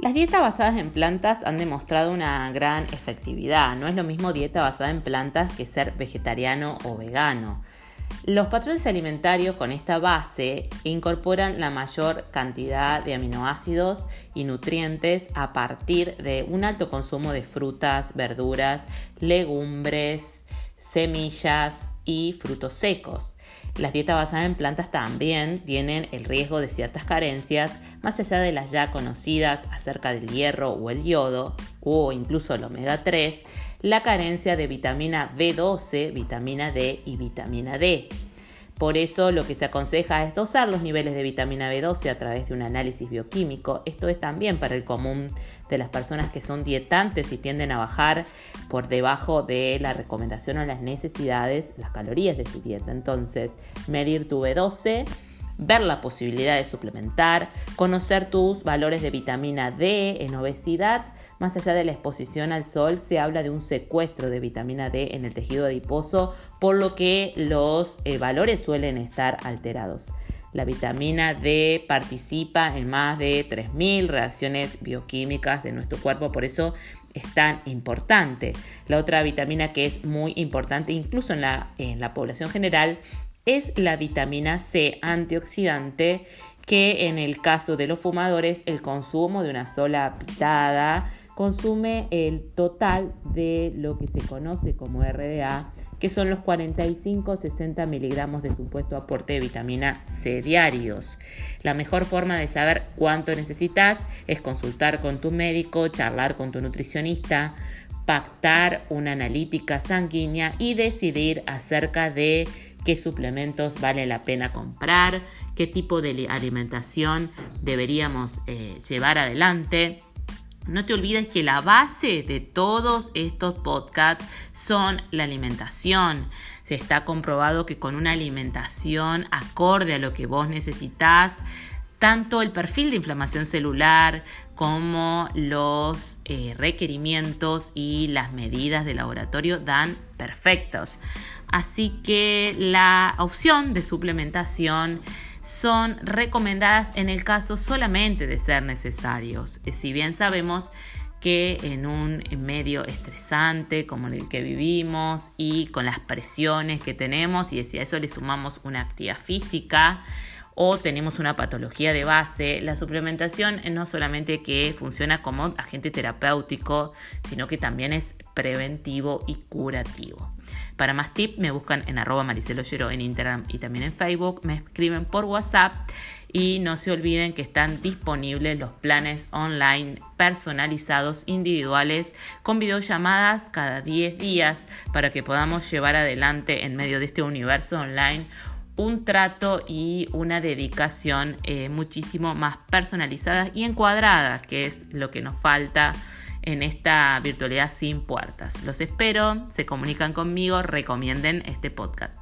Las dietas basadas en plantas han demostrado una gran efectividad. No es lo mismo dieta basada en plantas que ser vegetariano o vegano. Los patrones alimentarios con esta base incorporan la mayor cantidad de aminoácidos y nutrientes a partir de un alto consumo de frutas, verduras, legumbres, semillas y frutos secos. Las dietas basadas en plantas también tienen el riesgo de ciertas carencias, más allá de las ya conocidas acerca del hierro o el yodo, o incluso el omega 3, la carencia de vitamina B12, vitamina D y vitamina D. Por eso lo que se aconseja es dosar los niveles de vitamina B12 a través de un análisis bioquímico. Esto es también para el común de las personas que son dietantes y tienden a bajar por debajo de la recomendación o las necesidades, las calorías de su dieta. Entonces, medir tu B12 ver la posibilidad de suplementar, conocer tus valores de vitamina D en obesidad. Más allá de la exposición al sol, se habla de un secuestro de vitamina D en el tejido adiposo, por lo que los eh, valores suelen estar alterados. La vitamina D participa en más de 3.000 reacciones bioquímicas de nuestro cuerpo, por eso es tan importante. La otra vitamina que es muy importante incluso en la, en la población general es la vitamina C antioxidante que en el caso de los fumadores el consumo de una sola pitada consume el total de lo que se conoce como RDA que son los 45-60 miligramos de supuesto aporte de vitamina C diarios. La mejor forma de saber cuánto necesitas es consultar con tu médico, charlar con tu nutricionista, pactar una analítica sanguínea y decidir acerca de qué suplementos vale la pena comprar, qué tipo de alimentación deberíamos eh, llevar adelante. No te olvides que la base de todos estos podcasts son la alimentación. Se está comprobado que con una alimentación acorde a lo que vos necesitas, tanto el perfil de inflamación celular como los eh, requerimientos y las medidas de laboratorio dan perfectos. Así que la opción de suplementación son recomendadas en el caso solamente de ser necesarios. Eh, si bien sabemos que en un medio estresante como el que vivimos y con las presiones que tenemos y si a eso le sumamos una actividad física o tenemos una patología de base, la suplementación no solamente que funciona como agente terapéutico, sino que también es preventivo y curativo. Para más tips me buscan en arroba Maricelo en Instagram y también en Facebook, me escriben por WhatsApp. Y no se olviden que están disponibles los planes online personalizados individuales con videollamadas cada 10 días para que podamos llevar adelante en medio de este universo online un trato y una dedicación eh, muchísimo más personalizadas y encuadradas, que es lo que nos falta en esta virtualidad sin puertas. Los espero, se comunican conmigo, recomienden este podcast.